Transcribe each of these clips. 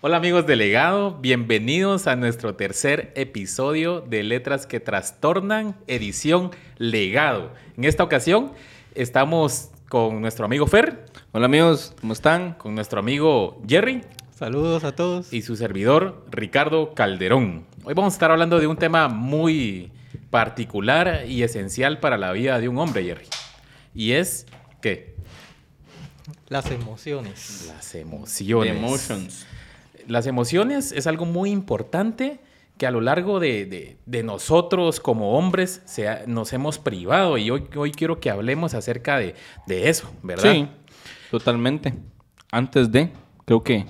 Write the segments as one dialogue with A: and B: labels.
A: Hola amigos de Legado, bienvenidos a nuestro tercer episodio de Letras que Trastornan, edición Legado. En esta ocasión estamos con nuestro amigo Fer.
B: Hola amigos, ¿cómo están?
A: Con nuestro amigo Jerry.
C: Saludos a todos.
A: Y su servidor Ricardo Calderón. Hoy vamos a estar hablando de un tema muy particular y esencial para la vida de un hombre, Jerry. Y es, ¿qué?
C: Las emociones.
A: Las emociones.
B: The emotions.
A: Las emociones es algo muy importante que a lo largo de, de- de nosotros como hombres se ha- nos hemos privado y hoy, hoy quiero que hablemos acerca de, de eso, ¿verdad?
B: Sí, totalmente. Antes de, creo que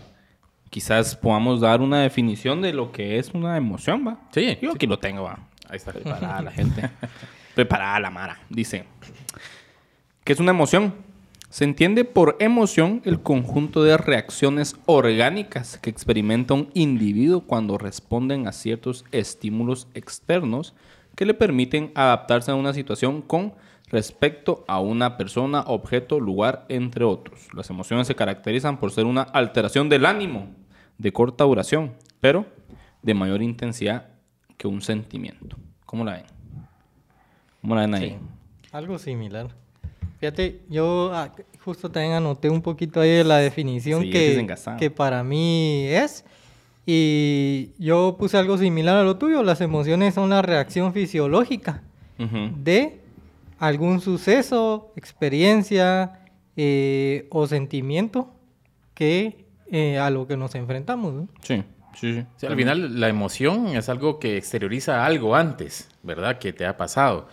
B: quizás podamos dar una definición de lo que es una emoción, ¿va?
A: Sí,
B: Yo
A: sí.
B: aquí lo tengo, va.
A: Ahí está.
B: Preparada la gente. Preparada la Mara. Dice, ¿qué es una emoción? Se entiende por emoción el conjunto de reacciones orgánicas que experimenta un individuo cuando responden a ciertos estímulos externos que le permiten adaptarse a una situación con respecto a una persona, objeto, lugar, entre otros. Las emociones se caracterizan por ser una alteración del ánimo de corta duración, pero de mayor intensidad que un sentimiento. ¿Cómo la ven? ¿Cómo la ven ahí?
C: Sí, algo similar. Fíjate, yo ah, justo también anoté un poquito ahí de la definición
B: Sí, que es
C: que, para mí es. Y yo puse algo similar a lo tuyo. Las emociones son la reacción fisiológica
B: Ujú.
C: de algún suceso, experiencia eh, o sentimiento que eh, a lo que nos enfrentamos. ¿no?
B: Sí, sí,
A: al final la emoción es algo que exterioriza algo antes, ¿verdad? Que te ha pasado.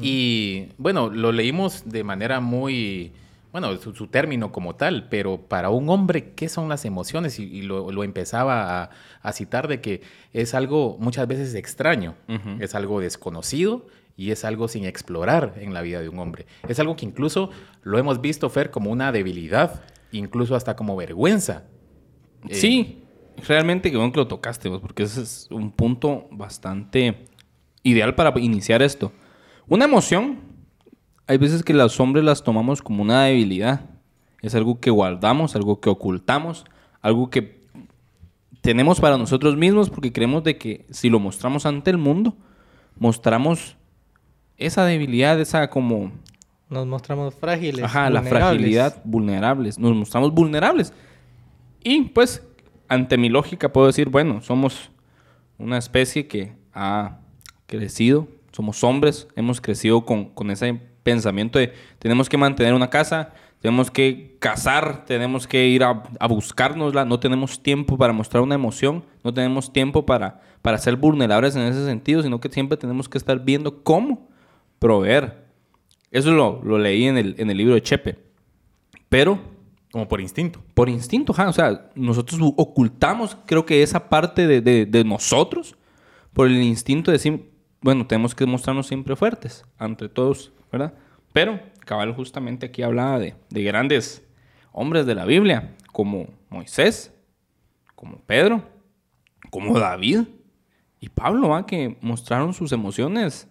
A: Y bueno, lo leímos de manera muy, bueno, su, su término como tal, pero para un hombre, ¿qué son las emociones? Y, y lo, lo empezaba a, a citar de que es algo muchas veces extraño, es algo desconocido y es algo sin explorar en la vida de un hombre. Es algo que incluso lo hemos visto, Fer, como una debilidad, incluso hasta como vergüenza. Eh,
B: Sí, realmente que bueno que lo tocaste, vos, porque ese es un punto bastante ideal para iniciar esto. Una emoción, hay veces que los hombres las tomamos como una debilidad. Es algo que guardamos, algo que ocultamos, algo que tenemos para nosotros mismos porque creemos de que si lo mostramos ante el mundo, mostramos esa debilidad, esa como
C: Nos mostramos frágiles.
B: Ajá, la fragilidad, vulnerables. Nos mostramos vulnerables. Y pues, ante mi lógica, puedo decir, bueno, somos una especie que ha crecido, somos hombres, hemos crecido con, con ese pensamiento de tenemos que mantener una casa, tenemos que cazar, tenemos que ir a, a buscárnosla, no tenemos tiempo para mostrar una emoción, no tenemos tiempo para, para ser vulnerables en ese sentido, sino que siempre tenemos que estar viendo cómo proveer. Eso lo, lo leí en el, en el libro de Chepe. Pero
A: Como por instinto.
B: por instinto, o sea, nosotros ocultamos, creo que esa parte de, de- de nosotros, por el instinto de decir, bueno, tenemos que mostrarnos siempre fuertes ante todos, ¿verdad? Pero, cabal, justamente aquí hablaba de, de grandes hombres de la Biblia, como Moisés, como Pedro, como David y Pablo, ¿va? que mostraron sus emociones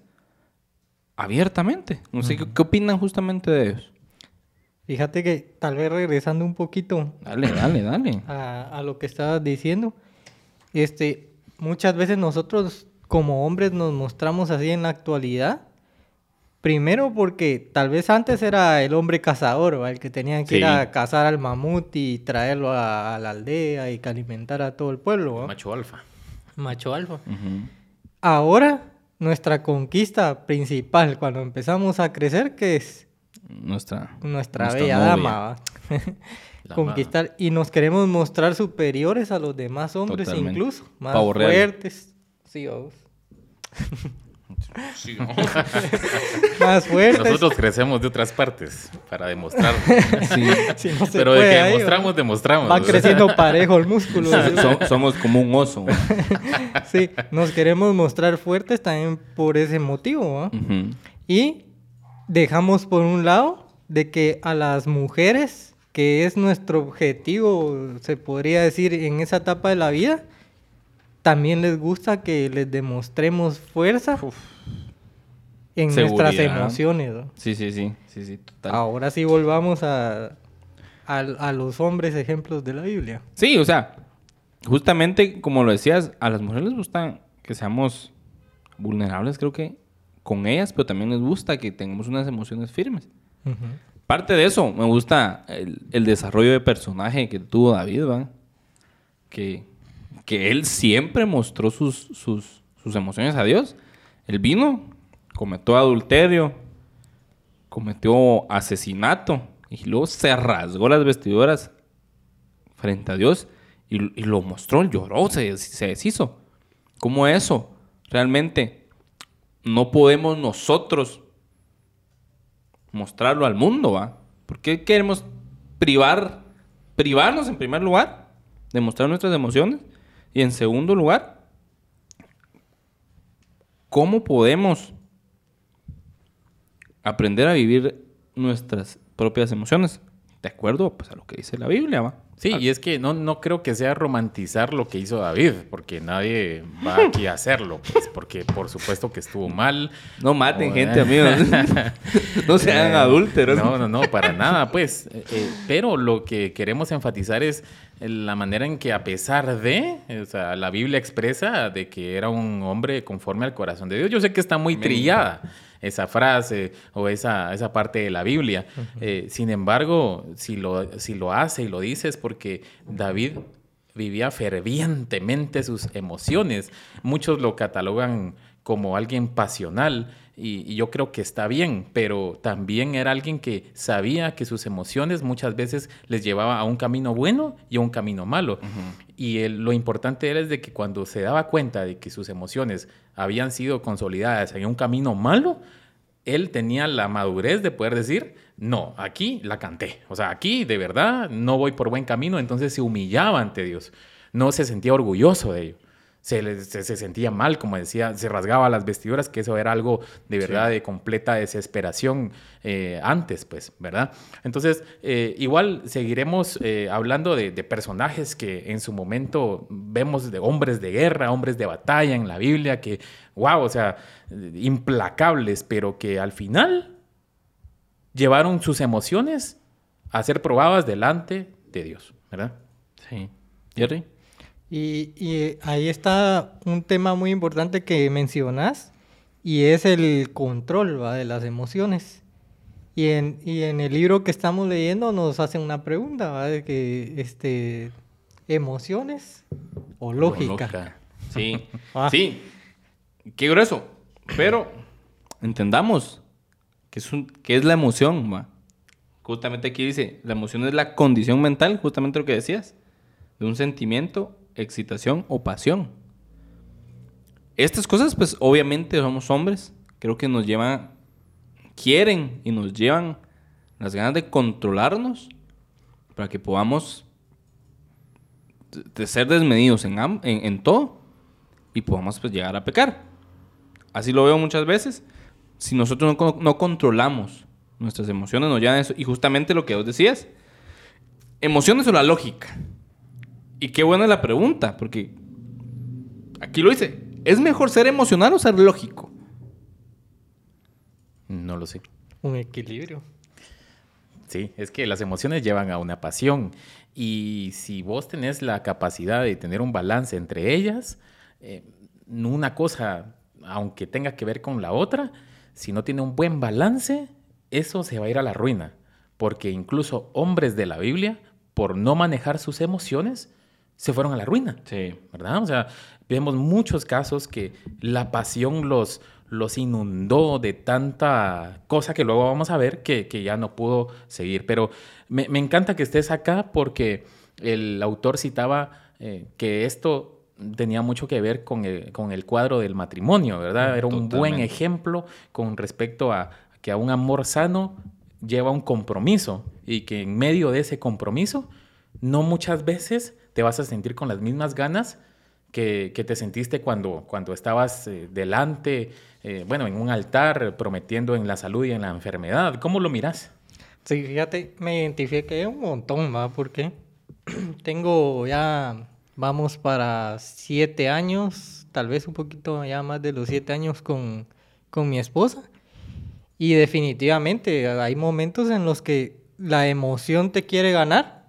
B: abiertamente. No sé, ¿qué, qué opinan justamente de ellos?
C: Fíjate que tal vez regresando un poquito
B: Dale, dale, dale.
C: a, a lo que estabas diciendo, este, muchas veces nosotros como hombres nos mostramos así en la actualidad. Primero porque tal vez antes era el hombre cazador, ¿va? el que tenían que ir
B: Sí.
C: a cazar al mamut y traerlo a, a la aldea y que alimentar a todo el pueblo.
A: Macho alfa.
C: Macho alfa.
B: Ujú.
C: Ahora, nuestra conquista principal cuando empezamos a crecer, que es
B: Nuestra,
C: nuestra,
B: nuestra
C: bella
B: novia.
C: dama, conquistar y nos queremos mostrar superiores a los demás hombres
B: Totalmente.
C: incluso, más
B: Pavo real.
C: fuertes, sí, vamos. más fuertes.
A: Nosotros crecemos de otras partes para demostrar.
C: Si no se
A: Pero de
C: puede
A: que
C: ahí,
A: demostramos,
C: ¿va?
A: demostramos.
C: va creciendo parejo el músculo.
B: So- somos como un oso.
C: sí, nos queremos mostrar fuertes también por ese motivo.
B: Ujú.
C: Y dejamos por un lado de que a las mujeres, que es nuestro objetivo, se podría decir, en esa etapa de la vida, también les gusta que les demostremos fuerza en nuestras emociones. ¿no?
B: Sí, sí, sí. Sí, sí, total.
C: Ahora sí volvamos a, a, a los hombres ejemplos de la Biblia.
B: Sí, o sea, justamente, como lo decías, a las mujeres les gusta que seamos vulnerables, creo que con ellas, pero también les gusta que tengamos unas emociones firmes. Parte de eso, me gusta el, el desarrollo de personaje que tuvo David, ¿va? Que, que él siempre mostró sus, sus, sus emociones a Dios. Él vino, cometió adulterio, cometió asesinato y luego se rasgó las vestiduras frente a Dios y, y lo mostró, lloró, se, se deshizo. ¿Cómo eso? Realmente no podemos nosotros mostrarlo al mundo, ¿va? ¿Por qué queremos privar, privarnos en primer lugar de mostrar nuestras emociones? Y en segundo lugar, ¿cómo podemos aprender a vivir nuestras propias emociones? De acuerdo pues, a lo que dice la Biblia, ¿va?
A: Sí, y es que no, no creo que sea romantizar lo que hizo David, porque nadie va aquí a hacerlo, pues, porque por supuesto que estuvo mal.
B: No maten
A: O-
B: gente, amigos. no sean
A: Eh,
B: adúlteros.
A: No, no, no, para nada, pues. Eh, eh, pero lo que queremos enfatizar es la manera en que a pesar de, o sea, la Biblia expresa de que era un hombre conforme al corazón de Dios. Yo sé que está muy trillada esa frase o esa, esa parte de la Biblia. Eh, sin embargo, si lo, si lo hace y lo dice es porque David vivía fervientemente sus emociones. Muchos lo catalogan como alguien pasional y, y yo creo que está bien, pero también era alguien que sabía que sus emociones muchas veces les llevaba a un camino bueno y a un camino malo. Y el- lo importante era es de que cuando se daba cuenta de que sus emociones habían sido consolidadas en un camino malo, él tenía la madurez de poder decir, no, aquí la canté. O sea, aquí de verdad no voy por buen camino. Entonces se humillaba ante Dios. No se sentía orgulloso de ello. Se, le- se, se sentía mal, como decía, se rasgaba las vestiduras, que eso era algo de verdad de completa desesperación eh, antes, pues, ¿verdad? Entonces, eh, igual seguiremos eh, hablando de, de personajes que en su momento vemos de hombres de guerra, hombres de batalla en la Biblia, que, wow, o sea, implacables, pero que al final llevaron sus emociones a ser probadas delante de Dios, ¿verdad?
B: Sí. Jerry.
C: Y, y ahí está un tema muy importante que mencionas y es el control ¿va? de las emociones. Y en, y en el libro que estamos leyendo nos hacen una pregunta, ¿va? De que, este, emociones o lógica.
A: Loca.
B: Sí.
C: Ah.
B: Sí. Qué grueso. Pero entendamos que es, un, que es la emoción, va. Justamente aquí dice, la emoción es la condición mental, justamente lo que decías, de un sentimiento, excitación o pasión. Estas cosas, pues obviamente somos hombres, creo que nos llevan, quieren y nos llevan las ganas de controlarnos para que podamos de- ser desmedidos en, en, todo y podamos pues, llegar a pecar. Así lo veo muchas veces. Si nosotros no, no controlamos nuestras emociones, nos llevan a eso. Y justamente lo que vos decías, emociones o la lógica. Y qué buena la pregunta, porque aquí lo dice, ¿es mejor ser emocional o ser lógico?
A: No lo sé.
C: Un equilibrio.
A: Sí, es que las emociones llevan a una pasión y si vos tenés la capacidad de tener un balance entre ellas, eh, una cosa, aunque tenga que ver con la otra, si no tiene un buen balance, eso se va a ir a la ruina. Porque incluso hombres de la Biblia, por no manejar sus emociones, se fueron a la ruina.
B: Sí.
A: ¿verdad? O sea, vemos muchos casos que la pasión los, los inundó de tanta cosa que luego vamos a ver que, que ya no pudo seguir. Pero me, me encanta que estés acá porque el autor citaba eh, que esto tenía mucho que ver con el, con el cuadro del matrimonio, ¿verdad? Era un buen ejemplo con respecto a que a un amor sano lleva un compromiso y que en medio de ese compromiso no muchas veces te vas a sentir con las mismas ganas que, que te sentiste cuando, cuando estabas eh, delante, eh, bueno, en un altar prometiendo en la salud y en la enfermedad. ¿Cómo lo miras?
C: Sí, fíjate, me identifiqué un montón, ¿va? Porque tengo ya, vamos para siete años, tal vez un poquito ya más de los siete años con, con mi esposa. Y definitivamente hay momentos en los que la emoción te quiere ganar,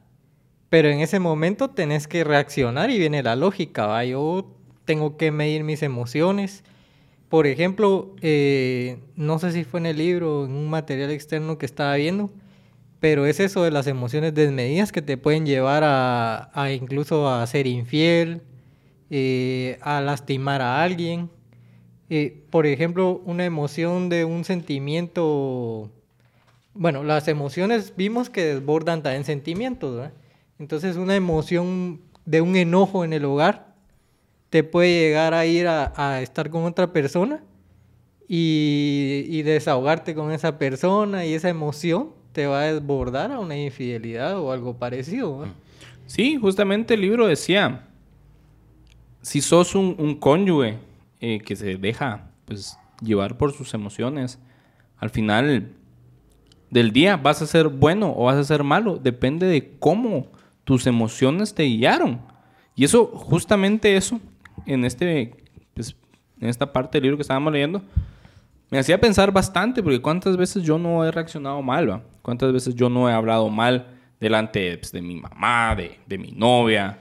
C: Pero en ese momento tenés que reaccionar y viene la lógica, ¿va? Yo tengo que medir mis emociones. Por ejemplo, eh, no sé si fue en el libro o en un material externo que estaba viendo, pero es eso de las emociones desmedidas que te pueden llevar a, a incluso a ser infiel, eh, a lastimar a alguien. Eh, por ejemplo, una emoción de un sentimiento... Bueno, las emociones vimos que desbordan también sentimientos, ¿verdad? Entonces una emoción de un enojo en el hogar te puede llegar a ir a, estar con otra persona y, desahogarte con esa persona y esa emoción te va a desbordar a una infidelidad o algo parecido.
B: Sí, justamente el libro decía, si sos un, un cónyuge eh, que se deja pues, llevar por sus emociones, al final del día vas a ser bueno o vas a ser malo, depende de cómo tus emociones te guiaron. Y eso, justamente eso, en, este, pues, en esta parte del libro que estábamos leyendo, me hacía pensar bastante, porque cuántas veces yo no he reaccionado mal, ¿va? Cuántas veces yo no he hablado mal delante pues, de mi mamá, de, de mi novia,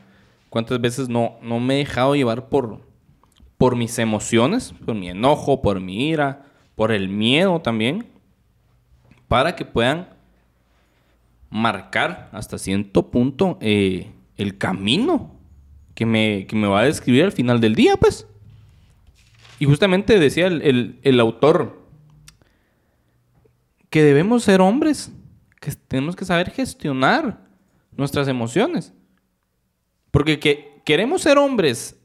B: cuántas veces no, no me he dejado llevar por, por mis emociones, por mi enojo, por mi ira, por el miedo también, para que puedan marcar hasta cierto punto eh, el camino que me, que me va a describir al final del día, pues. Y justamente decía el, el- autor que debemos ser hombres, que tenemos que saber gestionar nuestras emociones. Porque que queremos ser hombres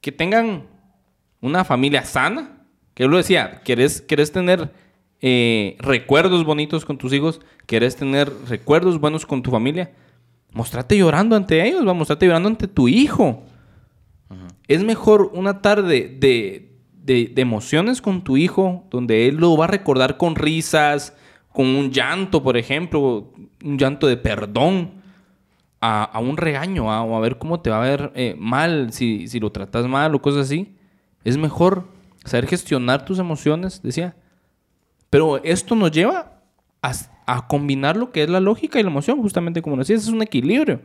B: que tengan una familia sana, que yo lo decía, querés, querés tener eh, recuerdos bonitos con tus hijos, querés tener recuerdos buenos con tu familia, mostrate llorando ante ellos, va, mostrate llorando ante tu hijo. Es mejor una tarde de, de- de emociones con tu hijo, donde él lo va a recordar con risas, con un llanto, por ejemplo, un llanto de perdón, a, a un regaño, a, o a ver cómo te va a ver eh, mal, si, si lo tratas mal o cosas así. Es mejor saber gestionar tus emociones, decía. Pero esto nos lleva a, a combinar lo que es la lógica y la emoción, justamente como decías, es un equilibrio.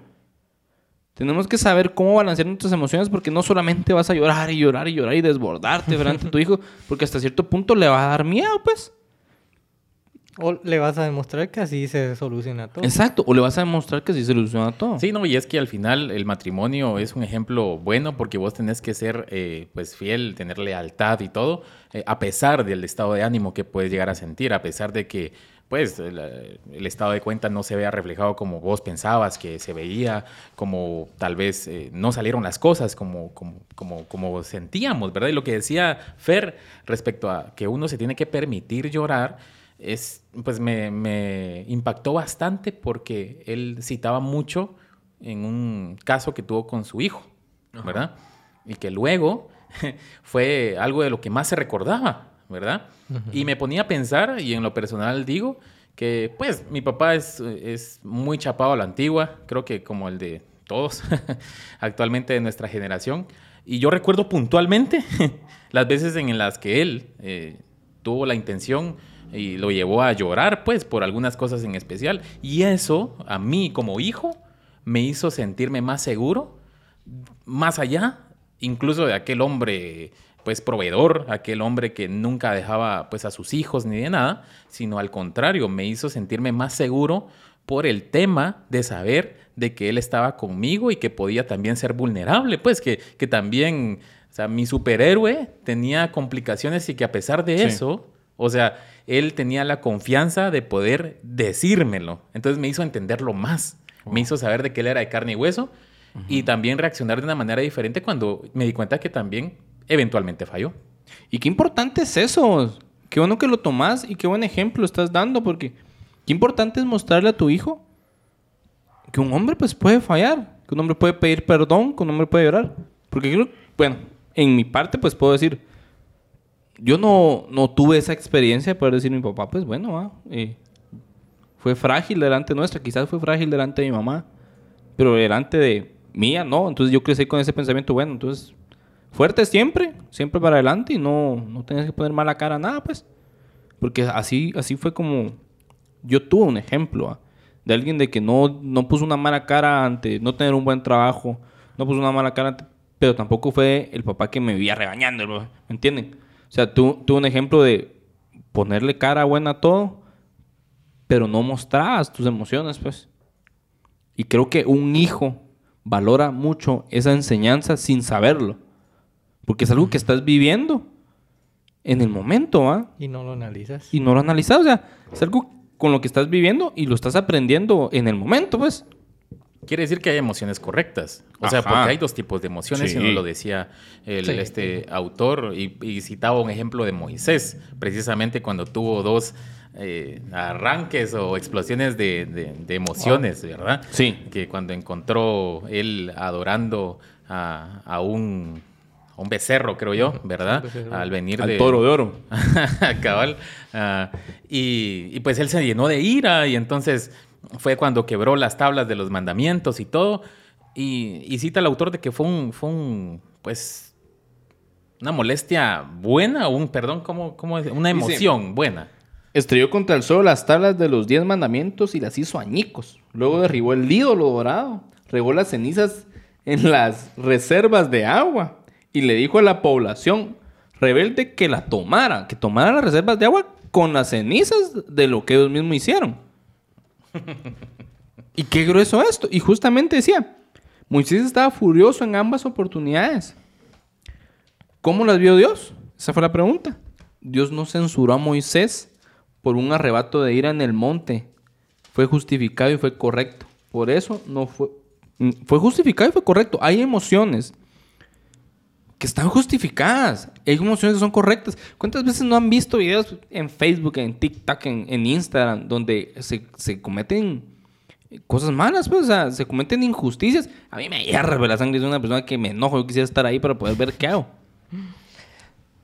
B: Tenemos que saber cómo balancear nuestras emociones porque no solamente vas a llorar y llorar y llorar y desbordarte frente a tu hijo, porque hasta cierto punto le va a dar miedo, pues.
C: O le vas a demostrar que así se soluciona todo.
B: Exacto, o le vas a demostrar que sí se soluciona todo.
A: Sí, no, y es que al final el matrimonio es un ejemplo bueno porque vos tenés que ser eh, pues fiel, tener lealtad y todo, eh, a pesar del estado de ánimo que puedes llegar a sentir, a pesar de que pues el, el estado de cuenta no se vea reflejado como vos pensabas que se veía, como tal vez eh, no salieron las cosas como, como, como, como sentíamos, ¿verdad? Y lo que decía Fer respecto a que uno se tiene que permitir llorar, es, pues me, me impactó bastante porque él citaba mucho en un caso que tuvo con su hijo, ¿verdad? Y que luego fue algo de lo que más se recordaba, ¿verdad? Y me ponía a pensar, y en lo personal digo, que pues mi papá es, es muy chapado a la antigua, creo que como el de todos actualmente de nuestra generación. Y yo recuerdo puntualmente las veces en las que él eh, tuvo la intención y lo llevó a llorar, pues, por algunas cosas en especial. Y eso, a mí como hijo, me hizo sentirme más seguro, más allá, incluso de aquel hombre, pues, proveedor, aquel hombre que nunca dejaba, pues, a sus hijos ni de nada, sino al contrario, me hizo sentirme más seguro por el tema de saber de que él estaba conmigo y que podía también ser vulnerable, pues, que, que también, o sea, mi superhéroe tenía complicaciones y que a pesar de
B: Sí.
A: eso, o sea, él tenía la confianza de poder decírmelo. Entonces me hizo entenderlo más. Me hizo saber de que él era de carne y hueso y también reaccionar de una manera diferente cuando me di cuenta que también eventualmente falló.
B: Y qué importante es eso. Qué bueno que lo tomás y qué buen ejemplo estás dando, porque qué importante es mostrarle a tu hijo que un hombre pues puede fallar, que un hombre puede pedir perdón, que un hombre puede llorar. Porque creo, bueno, en mi parte pues puedo decir, yo no, no tuve esa experiencia de poder decir a mi papá, pues bueno, ah, fue frágil delante nuestra, quizás fue frágil delante de mi mamá, pero delante de mía no. Entonces yo crecí con ese pensamiento, bueno, entonces fuerte siempre, siempre para adelante y no, no tenías que poner mala cara a nada, pues. Porque así, así fue como yo tuve un ejemplo de alguien de que no, no puso una mala cara ante no tener un buen trabajo, no puso una mala cara, pero tampoco fue el papá que me vivía regañándolo, ¿me entienden? O sea, tú, tú un ejemplo de ponerle cara buena a todo, pero no mostrabas tus emociones, pues. Y creo que un hijo valora mucho esa enseñanza sin saberlo, porque es algo que estás viviendo en el momento, ¿ah?
C: Y no lo analizas.
B: y no lo has analizado. O sea, es algo con lo que estás viviendo y lo estás aprendiendo en el momento, pues.
A: Quiere decir que hay emociones correctas. O sea,
B: Ajá.
A: porque hay dos tipos de emociones,
B: Sí.
A: y nos lo decía el,
C: Sí.
A: este autor, y, y citaba un ejemplo de Moisés, precisamente cuando tuvo dos eh, arranques o explosiones de, de- de emociones, ¿verdad?
B: Sí.
A: Que cuando encontró él adorando a, a un, becerro, creo yo, ¿verdad? Al venir
B: Al
A: de...
B: toro de oro.
A: Cabal. Ah, y, y pues él se llenó de ira y entonces fue cuando quebró las tablas de los mandamientos y todo. Y, y cita el autor de que fue un, fue un, pues, una molestia buena o un, perdón, ¿cómo, cómo es? Una
B: Dice-
A: emoción buena.
B: Estrelló contra el suelo las tablas de los diez mandamientos y las hizo añicos. Luego derribó el ídolo dorado, regó las cenizas en las reservas de agua y le dijo a la población rebelde que la tomara, que tomara las reservas de agua con las cenizas de lo que ellos mismos hicieron. y qué grueso esto. Y justamente decía, Moisés estaba furioso en ambas oportunidades. ¿Cómo las vio Dios? Esa fue la pregunta. Dios no censuró a Moisés por un arrebato de ira en el monte. Fue justificado y fue correcto. Por eso no fue... Fue justificado y fue correcto. Hay emociones que están justificadas. Hay emociones que son correctas. ¿Cuántas veces no han visto videos en Facebook, en TikTok, en, en Instagram, donde se, se cometen cosas malas, pues, o sea, se cometen injusticias? A mí me hierve la sangre de una persona que me enojo. Yo quisiera estar ahí para poder ver qué hago.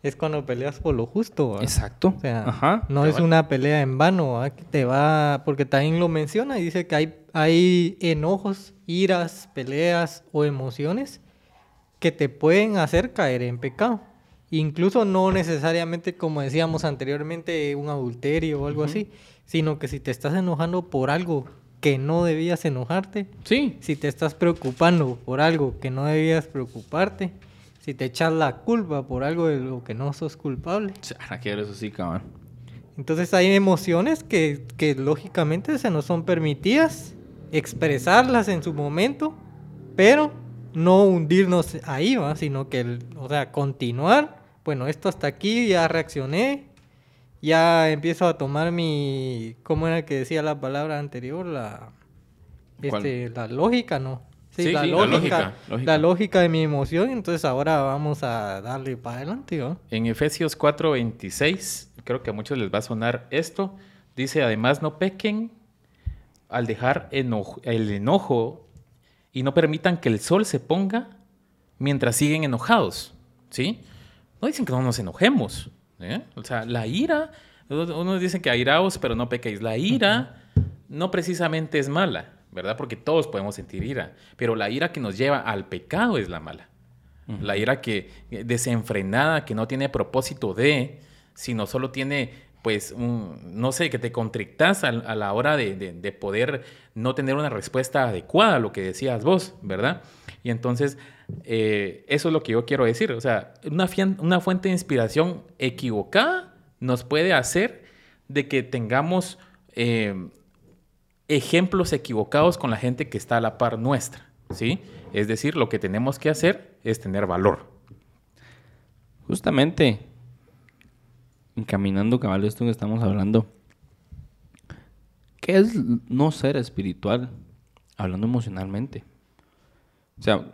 C: Es cuando peleas por lo justo. ¿va?
B: Exacto.
C: O sea,
B: Ajá.
C: no es una pelea en vano, te va, porque también lo menciona y dice que hay, hay enojos, iras, peleas o emociones que te pueden hacer caer en pecado. Incluso no necesariamente, como decíamos anteriormente, un adulterio o algo así, sino que si te estás enojando por algo que no debías enojarte,
B: Sí.
C: si te estás preocupando por algo que no debías preocuparte, si te echas la culpa por algo de lo que no sos culpable.
B: Quiero eso sí, cabrón.
C: Entonces hay emociones que, que lógicamente se nos son permitidas expresarlas en su momento, pero no hundirnos ahí, ¿va? sino que, el- o sea, continuar. Bueno, esto hasta aquí ya reaccioné, ya empiezo a tomar mi, ¿cómo era que decía la palabra anterior? La, este, la lógica, ¿no?
A: Sí,
C: la,
A: sí, la
C: lógica,
A: lógica,
C: la lógica de mi emoción, entonces ahora vamos a darle para adelante, ¿va?
A: En Efesios 4:26, creo que a muchos les va a sonar esto, dice, además no pequen al dejar enojo- el enojo y no permitan que el sol se ponga mientras siguen enojados, ¿sí? No dicen que no nos enojemos, ¿eh? O sea, la ira, unos dicen que airaos, pero no pequéis. La ira no precisamente es mala, ¿verdad? Porque todos podemos sentir ira, pero la ira que nos lleva al pecado es la mala. La ira que desenfrenada, que no tiene propósito de, sino solo tiene, pues, no sé, que te contrictas a, la hora de, de- de poder no tener una respuesta adecuada a lo que decías vos, ¿verdad? Y entonces, eh, eso es lo que yo quiero decir. O sea, una, una fuente de inspiración equivocada nos puede hacer de que tengamos eh, ejemplos equivocados con la gente que está a la par nuestra, ¿sí? Es decir, lo que tenemos que hacer es tener valor.
B: Justamente, encaminando cabal esto que estamos hablando, ¿qué es no ser espiritual? Hablando emocionalmente. O sea,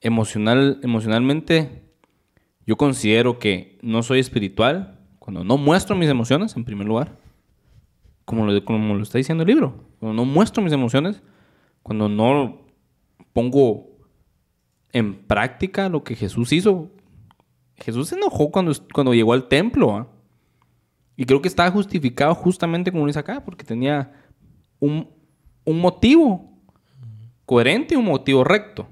B: emocional, emocionalmente, yo considero que no soy espiritual cuando no muestro mis emociones, en primer lugar. Como lo, como lo está diciendo el libro. Cuando no muestro mis emociones, cuando no pongo en práctica lo que Jesús hizo. Jesús se enojó cuando, cuando llegó al templo. ¿ah? Y creo que estaba justificado justamente como dice acá, porque tenía un, un motivo coherente y un motivo recto.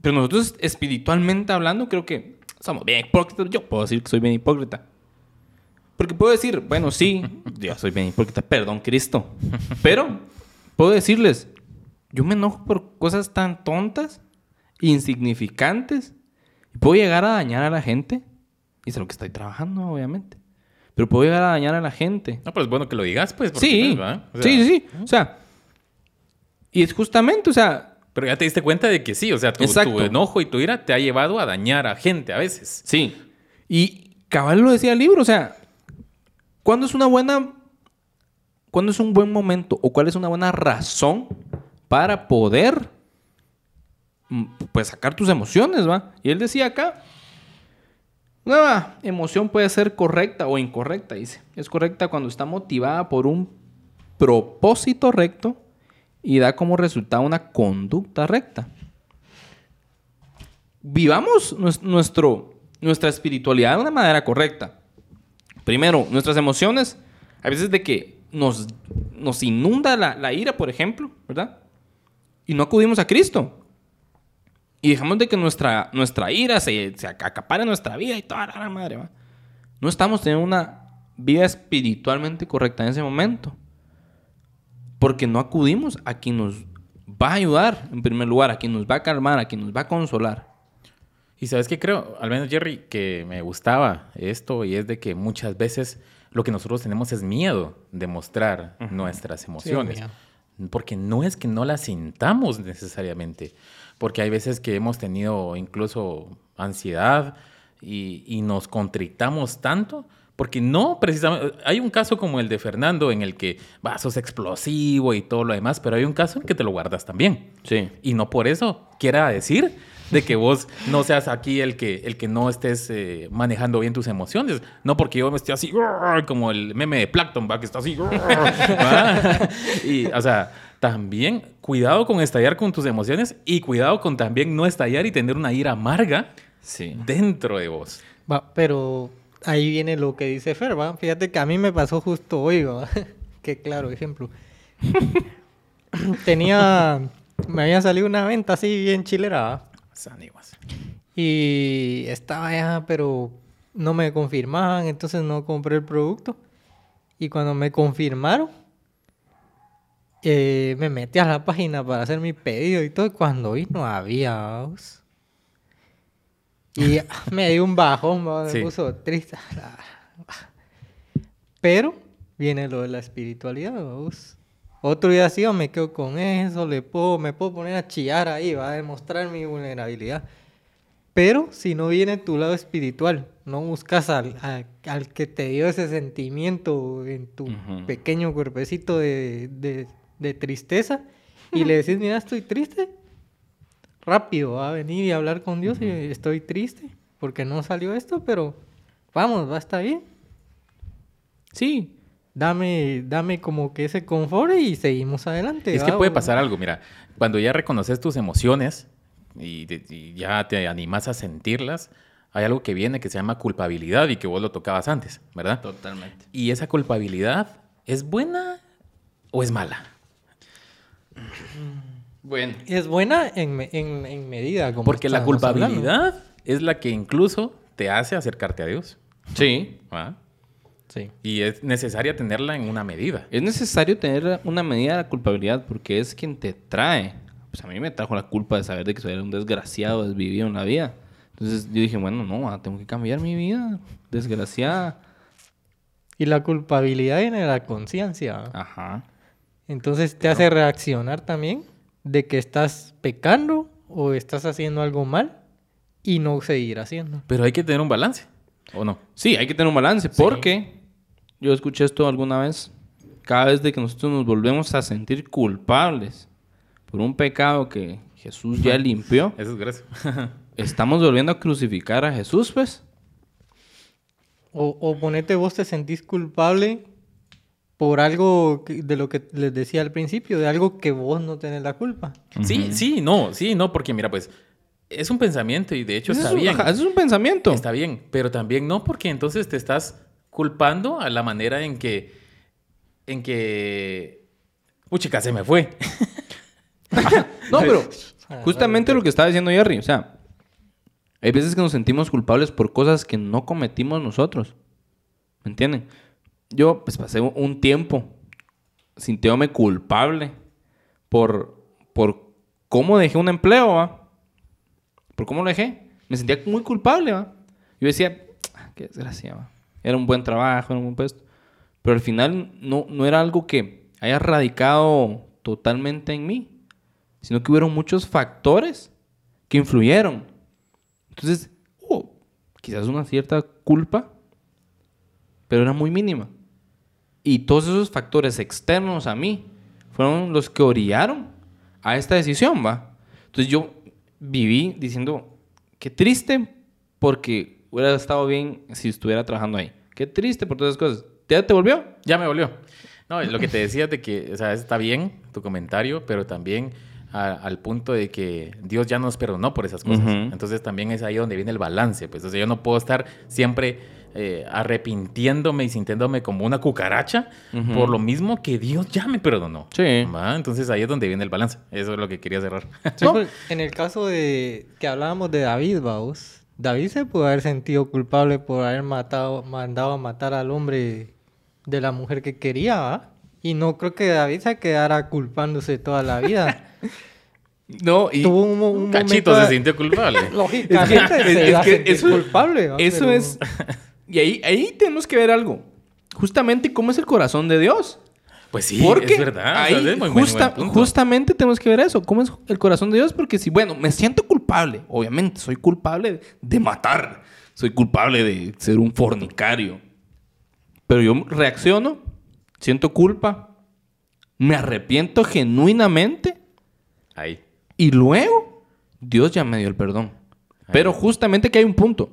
B: Pero nosotros espiritualmente hablando, creo que somos bien hipócritas. Yo puedo decir que soy bien hipócrita. Porque puedo decir, bueno, sí, yo soy bien hipócrita, perdón, Cristo. Pero puedo decirles, yo me enojo por cosas tan tontas, insignificantes, y puedo llegar a dañar a la gente. Y es lo que estoy trabajando, obviamente. Pero puedo llegar a dañar a la gente.
A: No, pero es bueno que lo digas, pues.
B: Sí,
A: ¿va? O sea,
B: sí, sí, sí. O sea, y es justamente, o sea,
A: Pero ya te diste cuenta de que sí, o sea, tu, tu enojo y tu ira te ha llevado a dañar a gente a veces.
B: Sí. Y cabal lo decía el libro, o sea, ¿cuándo es una buena cuándo es un buen momento o cuál es una buena razón para poder mm, pues sacar tus emociones, va? Y él decía acá una emoción puede ser correcta o incorrecta, dice. Es correcta cuando está motivada por un propósito recto y da como resultado una conducta recta vivamos nues- nuestro, nuestra espiritualidad de una manera correcta. Primero, nuestras emociones, a veces de que nos, nos inunda la, la ira, por ejemplo, ¿verdad? Y no acudimos a Cristo. Y dejamos de que nuestra, nuestra ira se, se acapare nuestra vida y toda la madre, ¿va? No estamos teniendo una vida espiritualmente correcta en ese momento. Porque no acudimos a quien nos va a ayudar, en primer lugar, a quien nos va a calmar, a quien nos va a consolar.
A: Y sabes qué creo, al menos Jerry, que me gustaba esto y es de que muchas veces lo que nosotros tenemos es miedo de mostrar nuestras emociones.
C: miedo.
A: porque no es que no las sintamos necesariamente, porque hay veces que hemos tenido incluso ansiedad y, y nos contrictamos tanto. Porque no, precisamente, hay un caso como el de Fernando en el que va, sos explosivo y todo lo demás, pero hay un caso en que te lo guardas también.
B: Sí.
A: Y no por eso quiera decir de que vos no seas aquí el que, el que no estés eh, manejando bien tus emociones. No porque yo me esté así, como el meme de Plankton, ¿va? Que está así. Y, o sea, también cuidado con estallar con tus emociones y cuidado con también no estallar y tener una ira amarga
B: Sí.
A: dentro de vos.
C: Va, pero ahí viene lo que dice Fer, ¿va? Fíjate que a mí me pasó justo hoy, ¿va? Qué claro ejemplo. Tenía... Me había salido una venta así bien chilera, ¿va?
A: Sánimas.
C: Y estaba ya, pero no me confirmaban, entonces no compré el producto. Y cuando me confirmaron, eh, me metí a la página para hacer mi pedido y todo. Y cuando vi, no había. vamos. Y me dio un bajón, va, me
A: Sí.
C: puso triste. Pero viene lo de la espiritualidad, vamos. Otro día sí, o me quedo con eso, le puedo, me puedo poner a chillar ahí, va a demostrar mi vulnerabilidad. Pero si no viene tu lado espiritual, no buscas al, a- al que te dio ese sentimiento en tu
B: Ujú.
C: pequeño cuerpecito de, de- de tristeza y le decís, mira, estoy triste, rápido va a venir y hablar con Dios y estoy triste porque no salió esto, pero vamos, va a estar bien.
B: Sí.
C: Dame, dame como que ese confort y seguimos adelante.
A: Es que
C: ¿va?
A: puede
C: O-
A: pasar algo, mira, cuando ya reconoces tus emociones y, de- y ya te animas a sentirlas, hay algo que viene que se llama culpabilidad y que vos lo tocabas antes, ¿verdad?
B: Totalmente.
A: ¿Y esa culpabilidad es buena o es mala?
B: Bueno.
C: Es buena en, en, en medida. Como
A: Porque la
C: hablando.
A: culpabilidad es la que incluso te hace acercarte a Dios.
B: Sí.
A: ¿va?
C: Sí.
A: Y es necesaria tenerla en una medida.
B: Es necesario tener una medida de culpabilidad porque es quien te trae. Pues a mí me trajo la culpa de saber de que soy un desgraciado desvivido en la vida. Entonces yo dije, bueno, no, ah, tengo que cambiar mi vida. Desgraciada.
C: Y la culpabilidad viene de la conciencia.
B: Ajá.
C: Entonces te hace reaccionar también de que estás pecando o estás haciendo algo mal y no seguir haciendo.
A: Pero hay que tener un balance, ¿o no?
B: Sí, hay que tener un balance porque yo escuché esto alguna vez. Cada vez de que nosotros nos volvemos a sentir culpables por un pecado que Jesús ya limpió,
A: Eso es gracias.
B: estamos volviendo a crucificar a Jesús, pues.
C: O, o ponete vos te sentís culpable por algo de lo que les decía al principio, de algo que vos no tenés la culpa.
A: Sí, sí, no, sí, no, porque mira, pues es un pensamiento y de hecho
B: Eso
A: está
B: es un-
A: bien.
B: ajá, eso es un pensamiento.
A: Está bien, pero también no, porque entonces te estás culpando a la manera en que. En que. Puchica, se me fue.
B: No, pero justamente lo que estaba diciendo Jerry, o sea, hay veces que nos sentimos culpables por cosas que no cometimos nosotros. ¿Me entienden? Yo pues pasé un- tiempo sintiéndome culpable por, por cómo dejé un empleo, ¿va? Por cómo lo dejé. Me sentía muy culpable, ¿va? Yo decía, "Ah, qué desgracia, ¿va? Era un buen trabajo, era un buen puesto. Pero al final no, no era algo que haya radicado totalmente en mí, sino que hubieron muchos factores que influyeron. Entonces, quizás una cierta culpa, pero era muy mínima. Y todos esos factores externos a mí fueron los que orillaron a esta decisión, ¿va? Entonces yo viví diciendo, qué triste porque hubiera estado bien si estuviera trabajando ahí. Qué triste por todas esas cosas. ¿Ya te volvió?
A: Ya me volvió. No, lo que te decía de que, o sea, está bien tu comentario, pero también a- al punto de que Dios ya nos perdonó por esas cosas. Entonces también es ahí donde viene el balance. Pues, o sea, yo no puedo estar siempre eh, arrepintiéndome y sintiéndome como una cucaracha por lo mismo que Dios ya me perdonó.
B: Sí.
A: ¿Va? Entonces ahí es donde viene el balance. Eso es lo que quería cerrar.
C: Sí,
B: No.
C: pues, en el caso de que hablábamos de David, vamos, David se pudo haber sentido culpable por haber matado, mandado a matar al hombre de la mujer que quería, ¿va? Y no creo que David se quedara culpándose toda la vida.
B: No, y
C: Tuvo un,
A: Cachito
C: momento-
A: se sintió culpable.
C: Lógicamente
B: Es que-
C: se
B: es
C: va a
B: que
C: sentir
B: eso-
C: culpable,
B: eso
C: Pero-
B: es... Y ahí, ahí tenemos que ver algo. Justamente cómo es el corazón de Dios.
A: Pues sí,
B: Porque
A: es verdad. o sea,
B: ahí
A: es muy
B: justa- justamente tenemos que ver eso. ¿Cómo es el corazón de Dios? Porque si, bueno, me siento culpable. Obviamente, soy culpable de matar. Soy culpable de ser un fornicario. Pero yo reacciono, siento culpa, me arrepiento genuinamente
A: Ahí.
B: y luego Dios ya me dio el perdón. Pero justamente que hay un punto.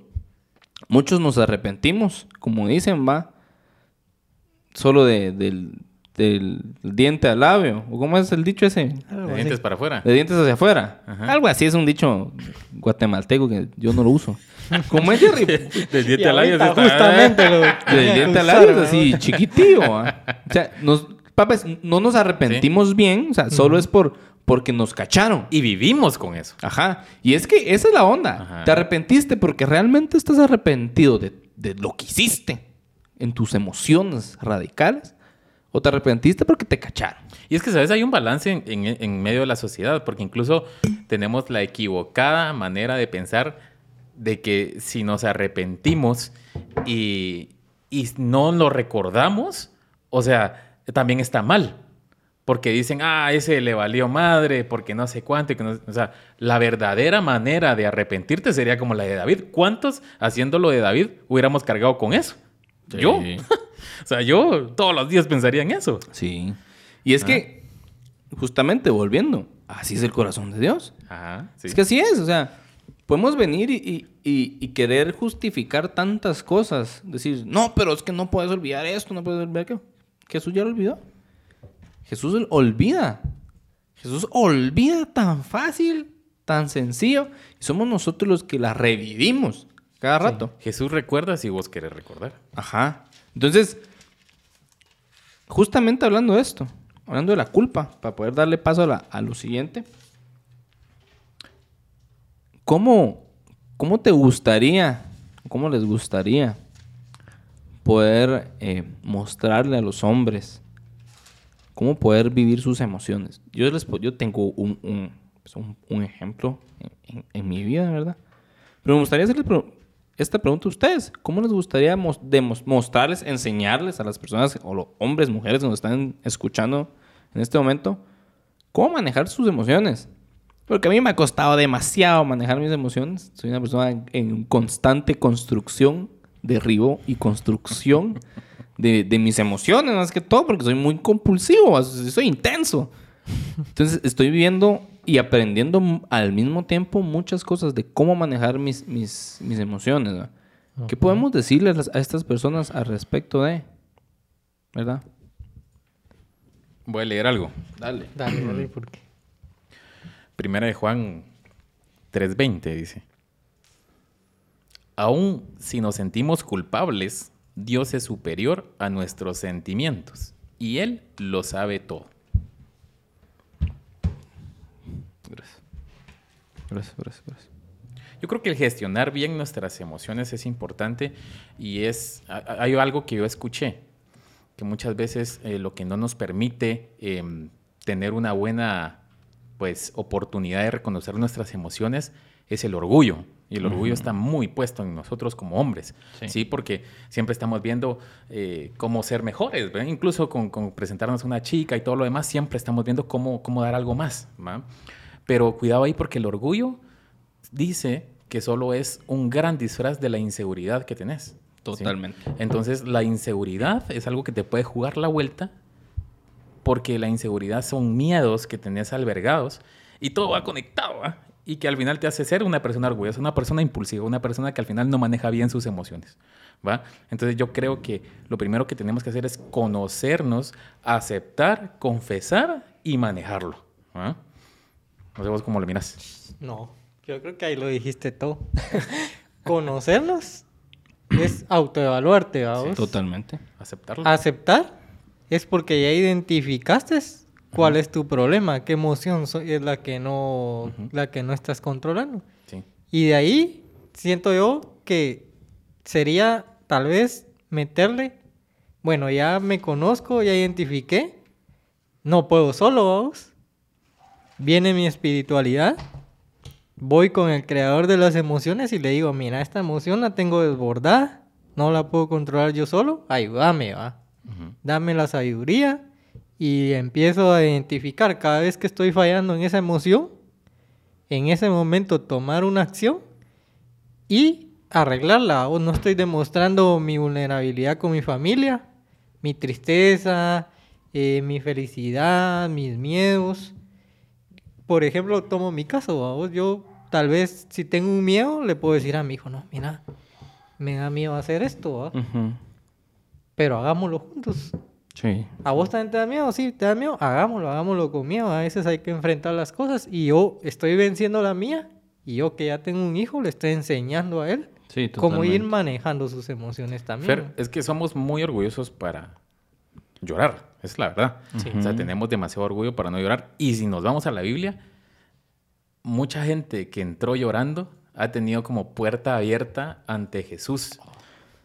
B: Muchos nos arrepentimos, como dicen, va, solo de- del, del diente al labio. ¿O cómo es el dicho ese?
C: algo
A: De
C: así.
A: dientes para afuera.
B: De dientes hacia afuera.
A: Ajá.
B: Algo así es un dicho guatemalteco que yo no lo uso. Como es Jerry.
A: Del
C: Y
A: diente al labio está-
C: justamente lo
B: Del diente al labio así, chiquitillo. ¿va? O sea, nos, papás, no nos arrepentimos bien, o sea, solo es por, porque nos cacharon.
A: Y vivimos con eso.
B: Ajá. Y es que esa es la onda.
A: Ajá.
B: Te arrepentiste porque realmente estás arrepentido de, de lo que hiciste en tus emociones radicales. O te arrepentiste porque te cacharon.
A: Y es que, ¿sabes? Hay un balance en, en- en medio de la sociedad, porque incluso tenemos la equivocada manera de pensar de que si nos arrepentimos y, y no lo recordamos, o sea, también está mal. Porque dicen, ah, ese le valió madre, porque no sé cuánto. que no- o sea, la verdadera manera de arrepentirte sería como la de David. ¿Cuántos, haciendo lo de David, hubiéramos cargado con eso? Yo. o sea, yo todos los días pensaría en eso.
B: Sí. Y es que, justamente volviendo, así es el corazón de Dios.
A: Ajá, sí.
B: Es que así es, o sea, podemos venir y, y- y- y querer justificar tantas cosas. Decir, no, pero es que no puedes olvidar esto, no puedes olvidar aquello. Jesús ya lo olvidó. Jesús ol- olvida. Jesús olvida tan fácil, tan sencillo. Y somos nosotros los que la revivimos cada rato.
A: Jesús recuerda si vos querés recordar.
B: Ajá. Entonces, justamente hablando de esto, hablando de la culpa, para poder darle paso a, la- a lo siguiente, ¿cómo, ¿cómo te gustaría, cómo les gustaría poder eh, mostrarle a los hombres cómo poder vivir sus emociones? Yo, les, yo tengo un, un, pues, un- un ejemplo en, en- en mi vida, ¿verdad? Pero me gustaría hacerles esta pregunta a ustedes. ¿Cómo les gustaría mostrarles, enseñarles a las personas, o los hombres, mujeres que nos están escuchando en este momento, cómo manejar sus emociones? Porque a mí me ha costado demasiado manejar mis emociones. Soy una persona en constante construcción, derribo y construcción de, de mis emociones, más que todo, porque soy muy compulsivo, soy intenso. Entonces estoy viviendo y aprendiendo al mismo tiempo muchas cosas de cómo manejar mis, mis, mis emociones. ¿verdad? ¿Qué podemos decirles a las- a estas personas al respecto de? ¿Verdad?
A: Voy a leer algo.
B: Dale.
C: Dale, dale, porque...
A: Primera de Juan 3:20 dice. Aún si nos sentimos culpables, Dios es superior a nuestros sentimientos y Él lo sabe todo.
B: Gracias. Gracias, gracias, gracias.
A: Yo creo que el gestionar bien nuestras emociones es importante y es, hay algo que yo escuché, que muchas veces eh, lo que no nos permite em, tener una buena pues, oportunidad de reconocer nuestras emociones es el orgullo. Y el orgullo está muy puesto en nosotros como hombres,
B: Sí.
A: ¿sí? Porque siempre estamos viendo eh, cómo ser mejores, ¿verdad? Incluso con, con presentarnos a una chica y todo lo demás, siempre estamos viendo cómo, cómo dar algo más, ¿va? Pero cuidado ahí porque el orgullo dice que solo es un gran disfraz de la inseguridad que tenés. ¿sí?
B: Totalmente.
A: Entonces, la inseguridad es algo que te puede jugar la vuelta porque la inseguridad son miedos que tenés albergados y todo va conectado, ¿va? Y que al final te hace ser una persona orgullosa, una persona impulsiva, una persona que al final no maneja bien sus emociones, ¿va? Entonces yo creo que lo primero que tenemos que hacer es conocernos, aceptar, confesar y manejarlo, ¿va? No sé vos cómo lo miras.
C: No, yo creo que ahí lo dijiste todo. Conocernos es autoevaluarte, vamos.
B: Totalmente.
A: Aceptarlo.
C: Aceptar es porque ya identificaste cuál es tu problema, qué emoción es la que no, la que no estás controlando.
A: Sí.
C: Y de ahí siento yo que sería tal vez meterle, bueno, ya me conozco, ya identifiqué, no puedo solo, vamos. Viene mi espiritualidad, voy con el creador de las emociones y le digo, mira, esta emoción la tengo desbordada, no la puedo controlar yo solo, ayúdame, va.
A: Ujú.
C: Dame la sabiduría y empiezo a identificar cada vez que estoy fallando en esa emoción, en ese momento tomar una acción y arreglarla. O no estoy demostrando mi vulnerabilidad con mi familia, mi tristeza, eh, mi felicidad, mis miedos. Por ejemplo, tomo mi caso, ¿vamos? yo tal vez si tengo un miedo le puedo decir a mi hijo, no, mira, me da miedo hacer esto, ¿va?
B: Ujú.
C: pero hagámoslo juntos.
B: Sí.
C: ¿A vos también te da miedo? Sí, te da miedo. Hagámoslo, hagámoslo con miedo. A veces hay que enfrentar las cosas. Y yo estoy venciendo la mía. Y yo que ya tengo un hijo, le estoy enseñando a él
B: Sí,
C: cómo ir manejando sus emociones también.
A: Fer, es que somos muy orgullosos para llorar, es la verdad. O sea, tenemos demasiado orgullo para no llorar. Y si nos vamos a la Biblia, mucha gente que entró llorando ha tenido como puerta abierta ante Jesús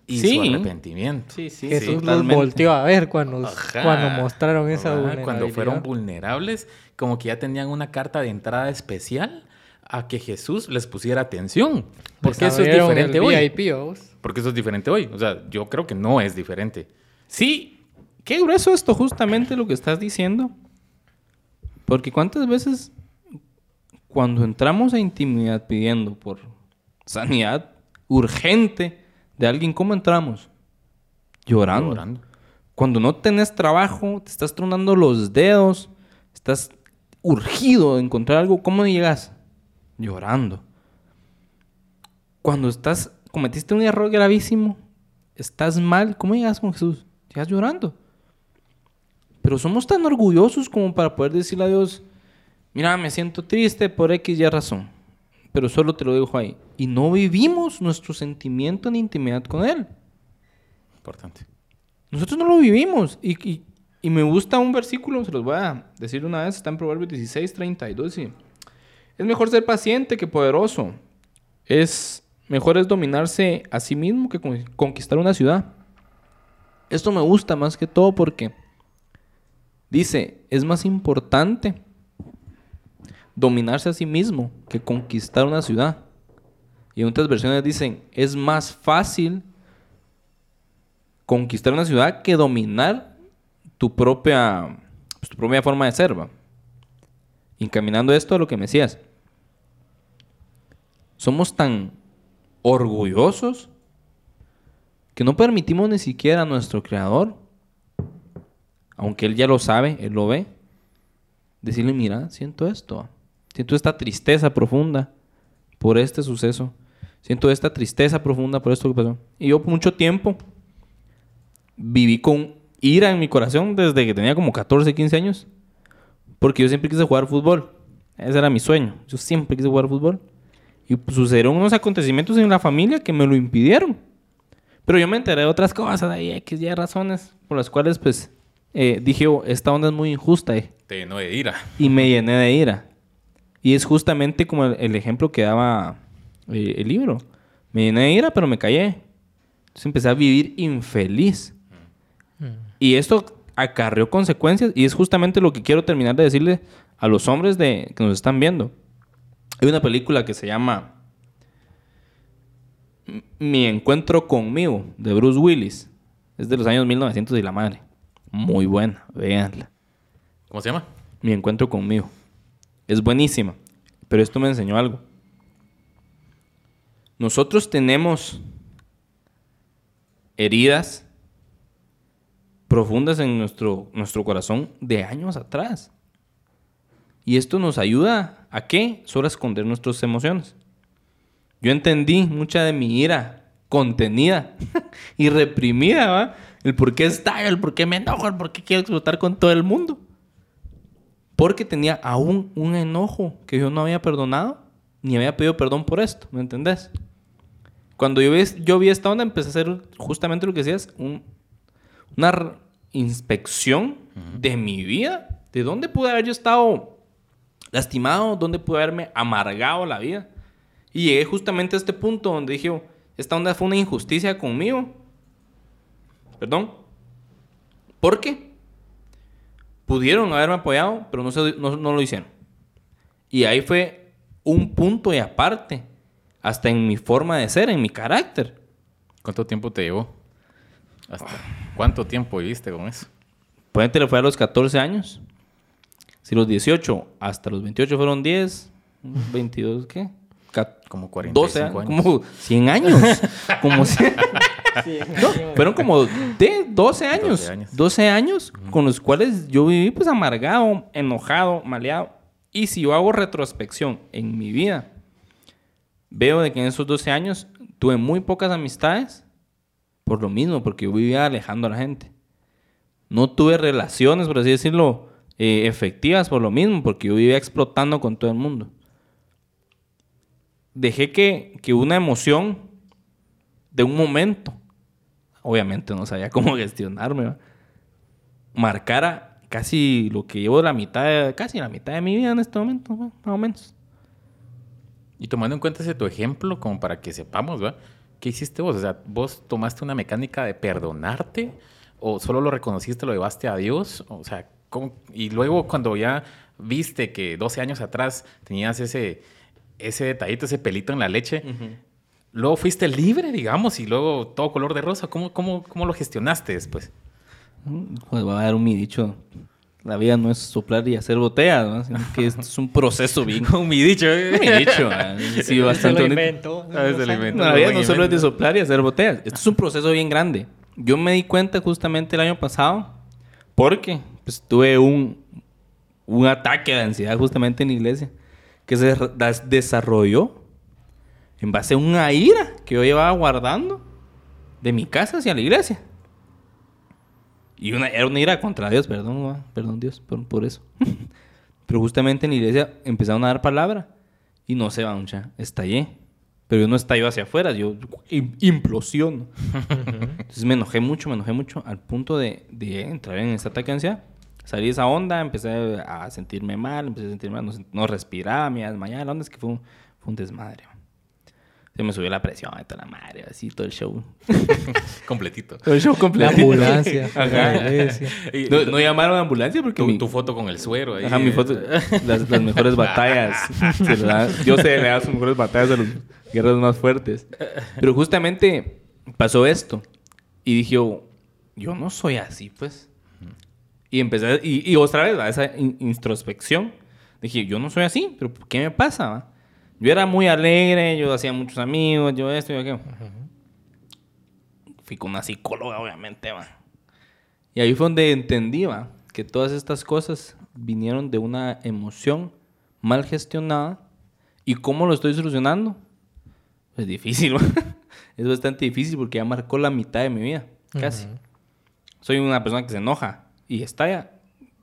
A: y
B: Sí.
A: su arrepentimiento.
B: Sí, sí,
C: Jesús los
B: totalmente.
C: volteó a ver cuando,
A: Ajá.
C: cuando mostraron esa
A: Ajá,
C: vulnerabilidad.
A: Cuando fueron vulnerables, como que ya tenían una carta de entrada especial a que Jesús les pusiera atención. Porque
C: Les
A: eso es diferente
C: el
A: hoy.
C: VIP.
A: Porque eso es diferente hoy. O sea, yo creo que no es diferente.
B: Sí, qué grueso esto justamente lo que estás diciendo. Porque cuántas veces cuando entramos a intimidad pidiendo por sanidad urgente de alguien, ¿cómo entramos? Llorando.
A: Llorando.
B: Cuando no tenés trabajo, te estás tronando los dedos, estás urgido de encontrar algo, ¿cómo llegas? Llorando. Cuando estás, cometiste un error gravísimo, estás mal, ¿cómo llegas con Jesús? Llegas llorando. Pero somos tan orgullosos como para poder decirle a Dios, mira, me siento triste por X y razón, pero solo te lo dejo ahí. Y no vivimos nuestro sentimiento en intimidad con Él.
A: Importante.
B: Nosotros no lo vivimos. Y, y- y me gusta un versículo, se los voy a decir una vez, está en Proverbios 16, 32. y es mejor ser paciente que poderoso. Es mejor es dominarse a sí mismo que con- conquistar una ciudad. Esto me gusta más que todo porque dice, es más importante dominarse a sí mismo que conquistar una ciudad. Y en otras versiones dicen, es más fácil conquistar una ciudad que dominar tu propia, pues, tu propia forma de ser. ¿va? Encaminando esto a lo que me decías. Somos tan orgullosos que no permitimos ni siquiera a nuestro creador, aunque él ya lo sabe, él lo ve, decirle, mira, siento esto, siento esta tristeza profunda por este suceso, siento esta tristeza profunda por esto que pasó. Y yo por mucho tiempo viví con ira en mi corazón desde que tenía como 14, 15 años. Porque yo siempre quise jugar fútbol. Ese era mi sueño. Yo siempre quise jugar fútbol. Y pues, sucedieron unos acontecimientos en la familia que me lo impidieron. Pero yo me enteré de otras cosas, ahí X, Y razones por las cuales pues eh, dije, "Oh, esta onda es muy injusta. eh".
A: Te llenó de ira.
B: Y me llené de ira. Y es justamente como el, el ejemplo que daba eh, el libro. Me llené de ira, pero me callé. Entonces empecé a vivir infeliz. Y esto acarreó consecuencias y es justamente lo que quiero terminar de decirle a los hombres de, que nos están viendo. Hay una película que se llama Mi encuentro conmigo de Bruce Willis. Es de los años 1900 y la madre. Muy buena, véanla.
A: ¿Cómo se llama?
B: Mi encuentro conmigo. Es buenísima. Pero esto me enseñó algo. Nosotros tenemos heridas profundas en nuestro, nuestro corazón de años atrás. Y esto nos ayuda a qué? Solo a esconder nuestras emociones. Yo entendí mucha de mi ira contenida y reprimida, ¿va? El por qué estallo, el por qué me enojo, el por qué quiero explotar con todo el mundo. Porque tenía aún un enojo que yo no había perdonado, ni había pedido perdón por esto, ¿me entendés? Cuando yo vi, yo vi esta onda, empecé a hacer justamente lo que decías, un- una inspección de mi vida. ¿De dónde pude haber yo estado lastimado? ¿Dónde pude haberme amargado la vida? Y llegué justamente a este punto donde dije, "Oh, esta onda fue una injusticia conmigo. Perdón. ¿Por qué? Pudieron haberme apoyado, pero no, se- no- no lo hicieron. Y ahí fue un punto y aparte, hasta en mi forma de ser, en mi carácter.
A: ¿Cuánto tiempo te llevó? ¿Hasta cuánto tiempo viviste con eso?
B: Ponete le fue a los 14 años. Si los 18 hasta los 28 fueron 10, 22, ¿qué? Ca-
A: Como 45
B: 12
A: años.
B: años. Como 100 años. como 100. No, fueron como de 12 años.
A: 12 años.
B: 12 años con los cuales yo viví pues amargado, enojado, maleado. Y si yo hago retrospección en mi vida, veo de que en esos 12 años tuve muy pocas amistades por lo mismo, porque yo vivía alejando a la gente. No tuve relaciones, por así decirlo, eh, efectivas por lo mismo, porque yo vivía explotando con todo el mundo. Dejé que, que una emoción de un momento, obviamente no sabía cómo gestionarme, ¿va? marcara casi lo que llevo la mitad, casi la mitad de mi vida en este momento, ¿va? más o menos.
A: Y tomando en cuenta ese tu ejemplo, como para que sepamos, ¿verdad? ¿Qué hiciste vos? O sea, ¿vos tomaste una mecánica de perdonarte? ¿O solo lo reconociste, lo llevaste a Dios? O sea, ¿cómo? y luego cuando ya viste que 12 años atrás tenías ese, ese detallito, ese pelito en la leche, luego fuiste libre, digamos, y luego todo color de rosa. ¿Cómo, cómo, cómo lo gestionaste después?
B: Pues va a dar un mi dicho. La vida no es soplar y hacer botellas, ¿no? sino que esto es un proceso bien.
A: Un mi dicho.
B: Un mi dicho, ¿va? sí, bastante bonito.
C: inventó.
A: A veces lo inventó.
B: No, la vida no solo es de soplar y hacer botellas. Esto es un proceso bien grande. Yo me di cuenta justamente el año pasado porque pues, tuve un, un ataque de ansiedad justamente en la iglesia que se desarrolló en base a una ira que yo llevaba guardando de mi casa hacia la iglesia. Y una, era una ira contra Dios, perdón, perdón Dios por, por eso. Pero justamente en la iglesia empezaron a dar palabra y no se va mucha, estallé. Pero yo no estallo hacia afuera, yo im- implosiono. Entonces me enojé mucho, me enojé mucho al punto de, de entrar en ese ataque de ansiedad. Salí de esa onda, empecé a sentirme mal, empecé a sentirme mal, no, no respiraba, me desmayaba. La onda es que fue un, fue un desmadre. Se me subió la presión, toda la madre, así todo el show.
A: Completito.
B: Todo el show
C: La
B: completo.
C: ambulancia.
B: Ajá.
C: la.
A: Y-
B: No, no llamaron a ambulancia porque
A: tu,
B: mi,
A: tu foto con el suero ahí.
B: Ajá, mi foto. Las, las mejores batallas. se da- Dios se le da sus mejores batallas a los guerreros más fuertes. Pero justamente pasó esto. Y dije, yo, yo no soy así, pues. Y empecé, y, y otra vez, a esa in- introspección. Dije, yo no soy así, pero ¿qué me pasa? va? Yo era muy alegre, yo hacía muchos amigos, yo esto y aquello. Fui con una psicóloga, obviamente, va. Y ahí fue donde entendí, va, que todas estas cosas vinieron de una emoción mal gestionada. ¿Y cómo lo estoy solucionando? Es difícil, va. Es bastante difícil porque ya marcó la mitad de mi vida, casi. Soy una persona que se enoja y estalla.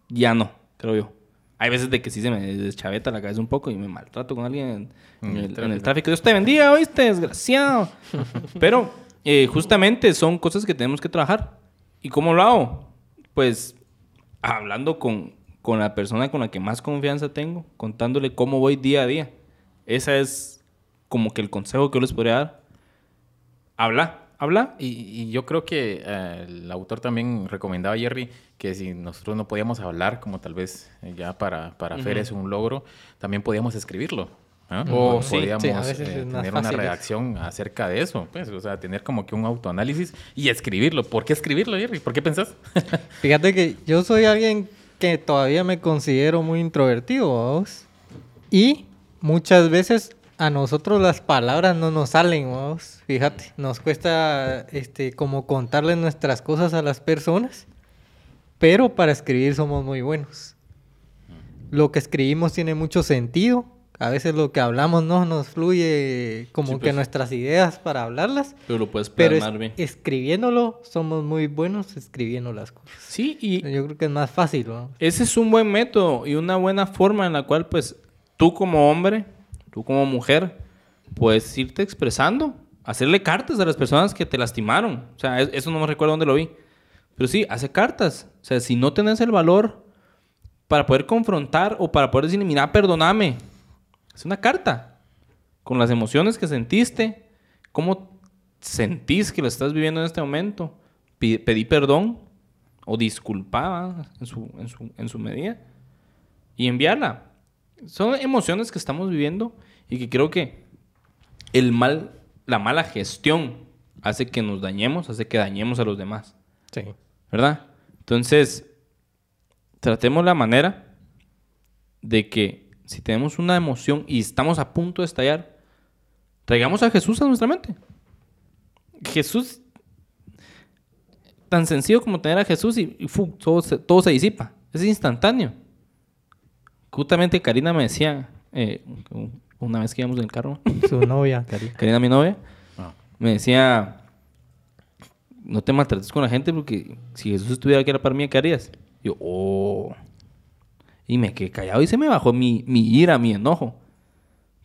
B: Ya no, creo yo. Hay veces de que sí se me deschaveta la cabeza un poco y me maltrato con alguien en,
A: En el
B: en el
A: tráfico.
B: Dios te bendiga, ¿oíste? Desgraciado. Pero eh, justamente son cosas que tenemos que trabajar. ¿Y cómo lo hago? Pues hablando con, con la persona con la que más confianza tengo, contándole cómo voy día a día. Esa es como que el consejo que yo les podría dar, habla, habla.
A: Y, y yo creo que eh, el autor también recomendaba, Jerry, que si nosotros no podíamos hablar, como tal vez eh, ya para, para Fer es un logro, también podíamos escribirlo. podíamos
C: sí, a veces
A: eh,
C: es más
A: tener una redacción acerca de eso, pues, o sea, tener como que un autoanálisis y escribirlo. ¿Por qué escribirlo, Jerry? ¿Por qué pensás?
C: Fíjate que yo soy alguien que todavía me considero muy introvertido. Y muchas veces a nosotros las palabras no nos salen, vamos. Fíjate, nos cuesta este como contarle nuestras cosas a las personas, pero para escribir somos muy buenos. Lo que escribimos tiene mucho sentido. A veces lo que hablamos no nos fluye como
B: Sí,
C: que
B: pues.
C: nuestras ideas para hablarlas.
B: Pero lo puedes
C: es-
B: plasmar bien.
C: escribiéndolo, somos muy buenos escribiendo las cosas.
B: Sí, y
C: Yo creo que es más fácil, ¿no?
B: ese es un buen método y una buena forma en la cual, pues, tú como hombre, tú como mujer, puedes irte expresando, hacerle cartas a las personas que te lastimaron. O sea, es- eso no me recuerdo dónde lo vi. Pero sí, hace cartas. O sea, si no tenés el valor para poder confrontar o para poder decir, mira, perdóname, es una carta con las emociones que sentiste, cómo sentís que lo estás viviendo en este momento. Pedí perdón o disculpaba en su, en, en su medida y enviarla. Son emociones que estamos viviendo y que creo que el mal, la mala gestión hace que nos dañemos, hace que dañemos a los demás.
C: Sí.
B: ¿verdad? Entonces, tratemos la manera de que si tenemos una emoción y estamos a punto de estallar, traigamos a Jesús a nuestra mente. Jesús, tan sencillo como tener a Jesús y, y fu, todo, se, todo se disipa. Es instantáneo. Justamente Karina me decía, eh, una vez que íbamos en el carro,
C: Su novia, Karina.
B: Karina, mi novia,
A: Ah.
B: me decía, no te maltrates con la gente porque si Jesús estuviera aquí a la par mía, ¿qué harías? Yo, oh. Y me quedé callado y se me bajó mi, mi ira, mi enojo.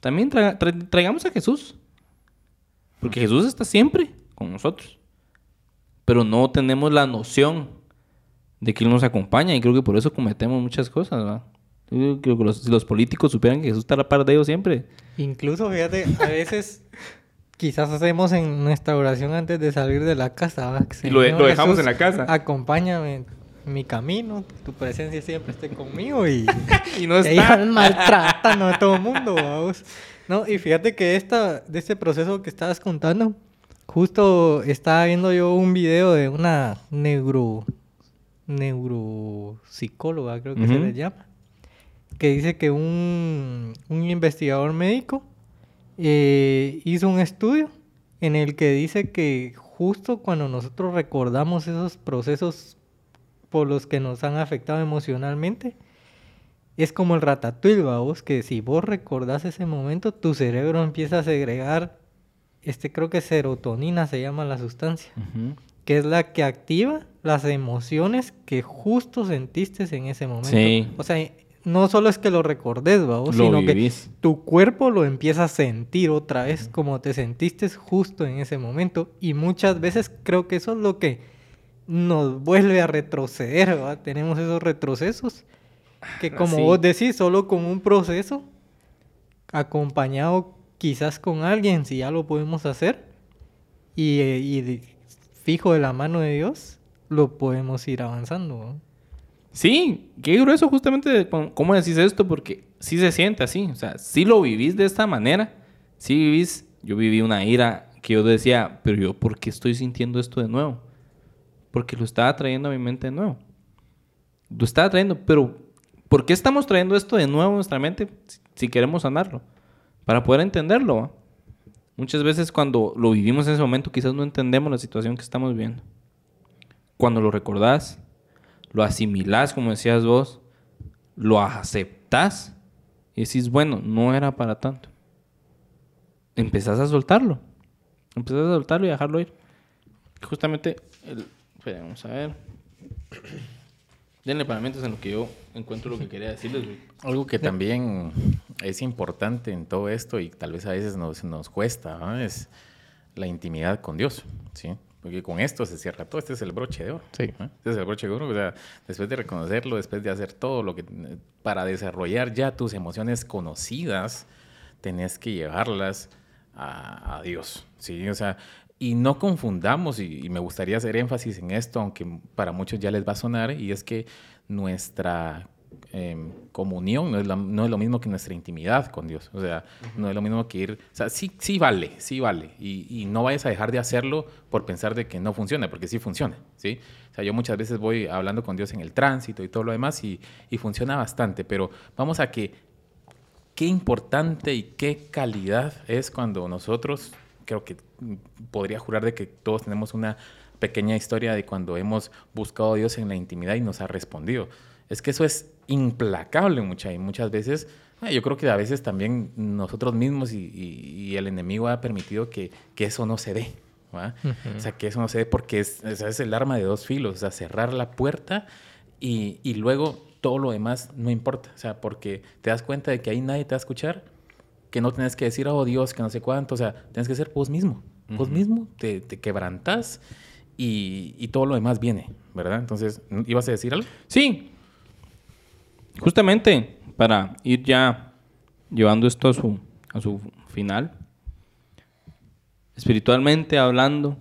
B: También tra- tra- traigamos a Jesús. Porque Jesús está siempre con nosotros. Pero no tenemos la noción de que Él nos acompaña y creo que por eso cometemos muchas cosas, ¿verdad? Yo creo que los, si los políticos supieran que Jesús está a la par de ellos siempre,
C: Incluso, fíjate, a veces quizás hacemos en nuestra oración antes de salir de la casa.
B: Y lo de-
C: Señor
B: lo dejamos
C: Jesús,
B: en la casa.
C: Acompáñame mi camino, tu presencia siempre esté conmigo y,
B: Y no está.
C: van maltratando a todo el mundo. vamos. No, y fíjate que esta, de este proceso que estabas contando, justo estaba viendo yo un video de una neuro, neuropsicóloga, creo que se le llama, que dice que un, un investigador médico eh, hizo un estudio en el que dice que justo cuando nosotros recordamos esos procesos por los que nos han afectado emocionalmente, es como el ratatouille, vos, que si vos recordás ese momento, tu cerebro empieza a segregar, este creo que serotonina se llama la sustancia, que es la que activa las emociones que justo sentiste en ese momento.
B: Sí.
C: O sea, no solo es que lo recordes, vos, sino
B: vivís.
C: que tu cuerpo lo empieza a sentir otra vez como te sentiste justo en ese momento. Y muchas veces creo que eso es lo que nos vuelve a retroceder, ¿verdad? Tenemos esos retrocesos que como
B: Sí.
C: vos decís, solo con un proceso acompañado quizás con alguien, si ya lo podemos hacer, y, eh, y fijo de la mano de Dios, lo podemos ir avanzando.
B: Sí, qué grueso justamente cómo decís esto, porque sí se siente así. O sea, sí lo vivís de esta manera. Sí vivís. Yo viví una ira que yo decía, pero yo, ¿por qué estoy sintiendo esto de nuevo? Porque lo estaba trayendo a mi mente de nuevo. Lo estaba trayendo, pero ¿por qué estamos trayendo esto de nuevo a nuestra mente si, queremos sanarlo? Para poder entenderlo. Muchas veces cuando lo vivimos en ese momento quizás no entendemos la situación que estamos viviendo. Cuando lo recordás, lo asimilás, como decías vos, lo aceptás y decís, bueno, no era para tanto. Empezás a soltarlo. Empezás a soltarlo y a dejarlo ir. Justamente, el, espera, vamos a ver. Denle para mientras en lo que yo encuentro lo que quería decirles. güey.
A: Algo que también es importante en todo esto y tal vez a veces nos, nos cuesta ¿no? es la intimidad con Dios, ¿sí? Porque con esto se cierra todo. Este es el broche de oro.
C: Sí.
A: ¿no? Este es el broche de oro. O sea, después de reconocerlo, después de hacer todo lo que... Para desarrollar ya tus emociones conocidas, tenés que llevarlas a, a Dios, ¿sí? O sea, y no confundamos, y, y me gustaría hacer énfasis en esto, aunque para muchos ya les va a sonar, y es que nuestra em, comunión no es, la- no es lo mismo que nuestra intimidad con Dios. O sea, no es lo mismo que ir... O sea, sí, sí vale, sí vale. Y, y no vayas a dejar de hacerlo por pensar de que no funciona, porque sí funciona, ¿sí? O sea, yo muchas veces voy hablando con Dios en el tránsito y todo lo demás y, y funciona bastante, pero vamos a que qué importante y qué calidad es cuando nosotros, creo que podría jurar de que todos tenemos una pequeña historia de cuando hemos buscado a Dios en la intimidad y nos ha respondido. Es que eso es implacable mucha, y muchas veces, ah, yo creo que a veces también nosotros mismos y, y- y el enemigo ha permitido que, que eso no se dé. ¿va? O sea, que eso no se dé porque es, es el arma de dos filos, o sea, cerrar la puerta y, y luego todo lo demás no importa, o sea, porque te das cuenta de que ahí nadie te va a escuchar, que no tienes que decir, oh Dios, que no sé cuánto, o sea, tienes que ser vos mismo, vos mismo, te, te quebrantas y, y todo lo demás viene, ¿verdad? Entonces, ¿ibas a decir algo?
B: Sí. Justamente para ir ya llevando esto a su, a su final. Espiritualmente hablando,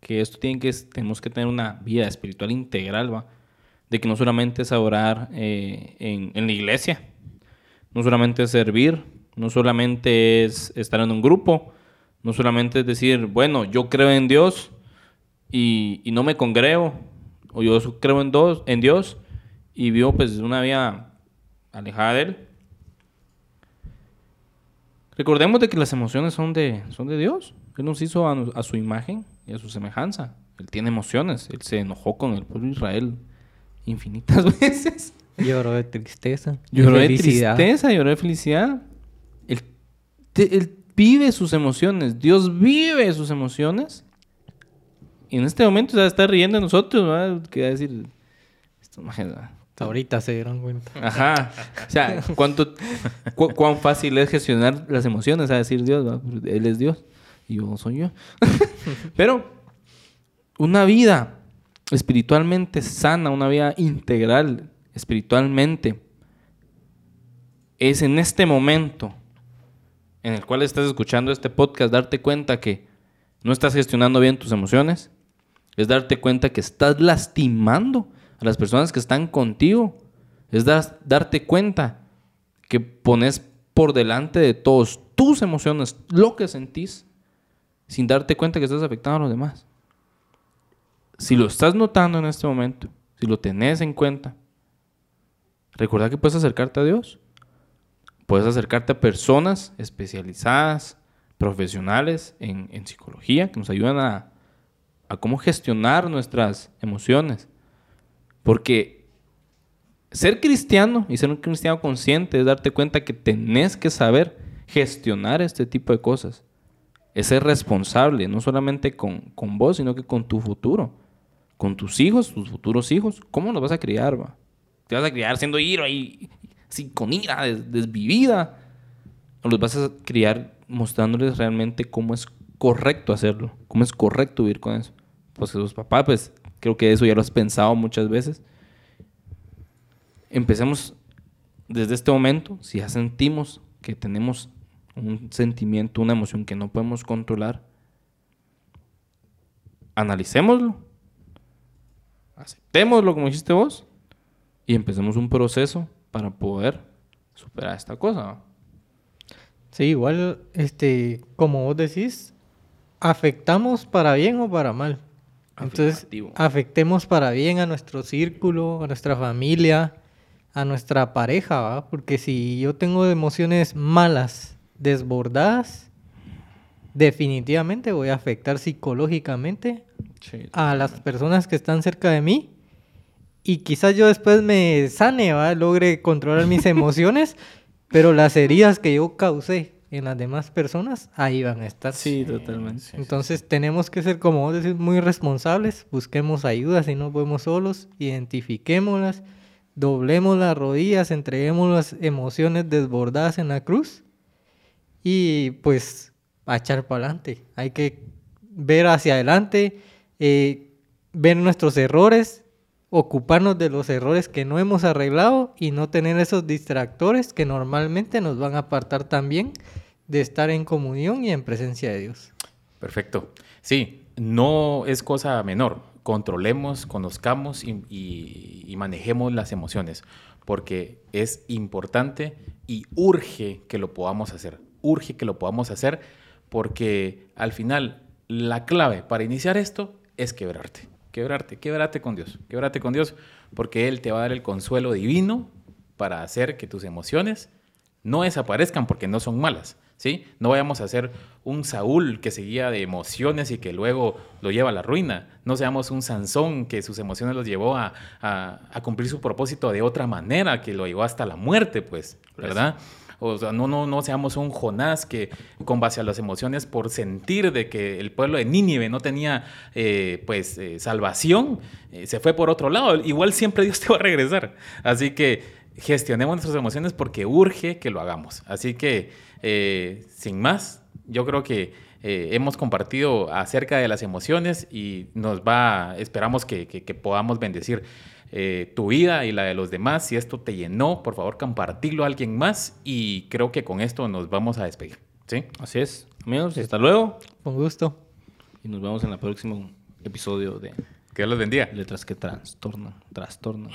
B: que esto tiene que, tenemos que tener una vida espiritual integral, ¿va? De que no solamente es orar eh, en, en la iglesia, no solamente es servir, no solamente es estar en un grupo, no solamente es decir, bueno, yo creo en Dios y, y no me congrego, o yo creo en, dos, en Dios y vivo pues una vida alejada de Él. Recordemos de que las emociones son de, son de Dios. Él nos hizo a, su imagen y a su semejanza. Él tiene emociones. Él se enojó con el pueblo de Israel infinitas veces.
C: Lloró de tristeza.
B: Lloró de tristeza, lloró de felicidad. Él, te- él vive sus emociones. Dios vive sus emociones. Y en este momento se está riendo de nosotros, ¿verdad? A decir... Esto,
C: Ahorita se dieron cuenta.
B: Ajá. O sea, ¿cuánto, cu- cuán fácil es gestionar las emociones, a decir Dios. Él es Dios y yo soy yo. Pero una vida espiritualmente sana, una vida integral espiritualmente, es en este momento en el cual estás escuchando este podcast darte cuenta que no estás gestionando bien tus emociones, es darte cuenta que estás lastimando a las personas que están contigo, es das- darte cuenta que pones por delante de todos tus emociones, lo que sentís, sin darte cuenta que estás afectando a los demás. Si lo estás notando en este momento, si lo tenés en cuenta, recuerda que puedes acercarte a Dios. Puedes acercarte a personas especializadas, profesionales en, en psicología, que nos ayudan a, a cómo gestionar nuestras emociones. Porque ser cristiano y ser un cristiano consciente es darte cuenta que tenés que saber gestionar este tipo de cosas. Es ser responsable, no solamente con, con vos, sino que con tu futuro. Con tus hijos, tus futuros hijos. ¿Cómo los vas a criar, va? ¿Te vas a criar siendo ira y así con ira, des- desvivida? ¿O los vas a criar mostrándoles realmente cómo es correcto hacerlo? ¿Cómo es correcto vivir con eso? Pues sus papás, pues creo que eso ya lo has pensado muchas veces. Empecemos desde este momento, si ya sentimos que tenemos un sentimiento, una emoción que no podemos controlar, analicémoslo, aceptémoslo como dijiste vos y empecemos un proceso para poder superar esta cosa.
C: Sí, igual, este, como vos decís, afectamos para bien o para mal. Entonces,
B: Afirmativo.
C: afectemos para bien a nuestro círculo, a nuestra familia, a nuestra pareja, ¿va? Porque si yo tengo emociones malas, desbordadas, definitivamente voy a afectar psicológicamente a las personas que están cerca de mí y quizás yo después me sane, ¿va? logre controlar mis emociones, pero las heridas que yo causé en las demás personas ahí van a estar.
B: Sí, totalmente.
C: Entonces tenemos que ser, como vos decís, muy responsables, busquemos ayuda si no podemos solos, identifiquémoslas, doblemos las rodillas, entreguemos las emociones desbordadas en la cruz y pues a echar para adelante. Hay que ver hacia adelante, eh, ver nuestros errores, ocuparnos de los errores que no hemos arreglado y no tener esos distractores que normalmente nos van a apartar también de estar en comunión y en presencia de Dios.
A: Perfecto. Sí, no es cosa menor. Controlemos, conozcamos y, y- y manejemos las emociones, porque es importante y urge que lo podamos hacer. Urge que lo podamos hacer, porque al final la clave para iniciar esto es quebrarte. Quebrarte, quebrarte con Dios. Quebrarte con Dios, porque Él te va a dar el consuelo divino para hacer que tus emociones no desaparezcan porque no son malas, ¿sí? No vayamos a ser un Saúl que seguía de emociones y que luego lo lleva a la ruina. No seamos un Sansón que sus emociones los llevó a, a- a cumplir su propósito de otra manera, que lo llevó hasta la muerte, pues, ¿verdad? O sea, no, no, no seamos un Jonás que con base a las emociones, por sentir de que el pueblo de Nínive no tenía eh, pues eh, salvación, eh, se fue por otro lado. Igual siempre Dios te va a regresar. Así que gestionemos nuestras emociones porque urge que lo hagamos. Así que, eh, sin más, yo creo que hemos compartido acerca de las emociones y nos va, esperamos que- que podamos bendecir eh, tu vida y la de los demás. Si esto te llenó, por favor, compartirlo a alguien más y creo que con esto nos vamos a despedir. ¿Sí?
B: Así es. Amigos, hasta luego.
C: Con gusto.
B: Y nos vemos en el próximo episodio de
A: Que Dios los bendiga.
B: Letras que trastornan, trastornan.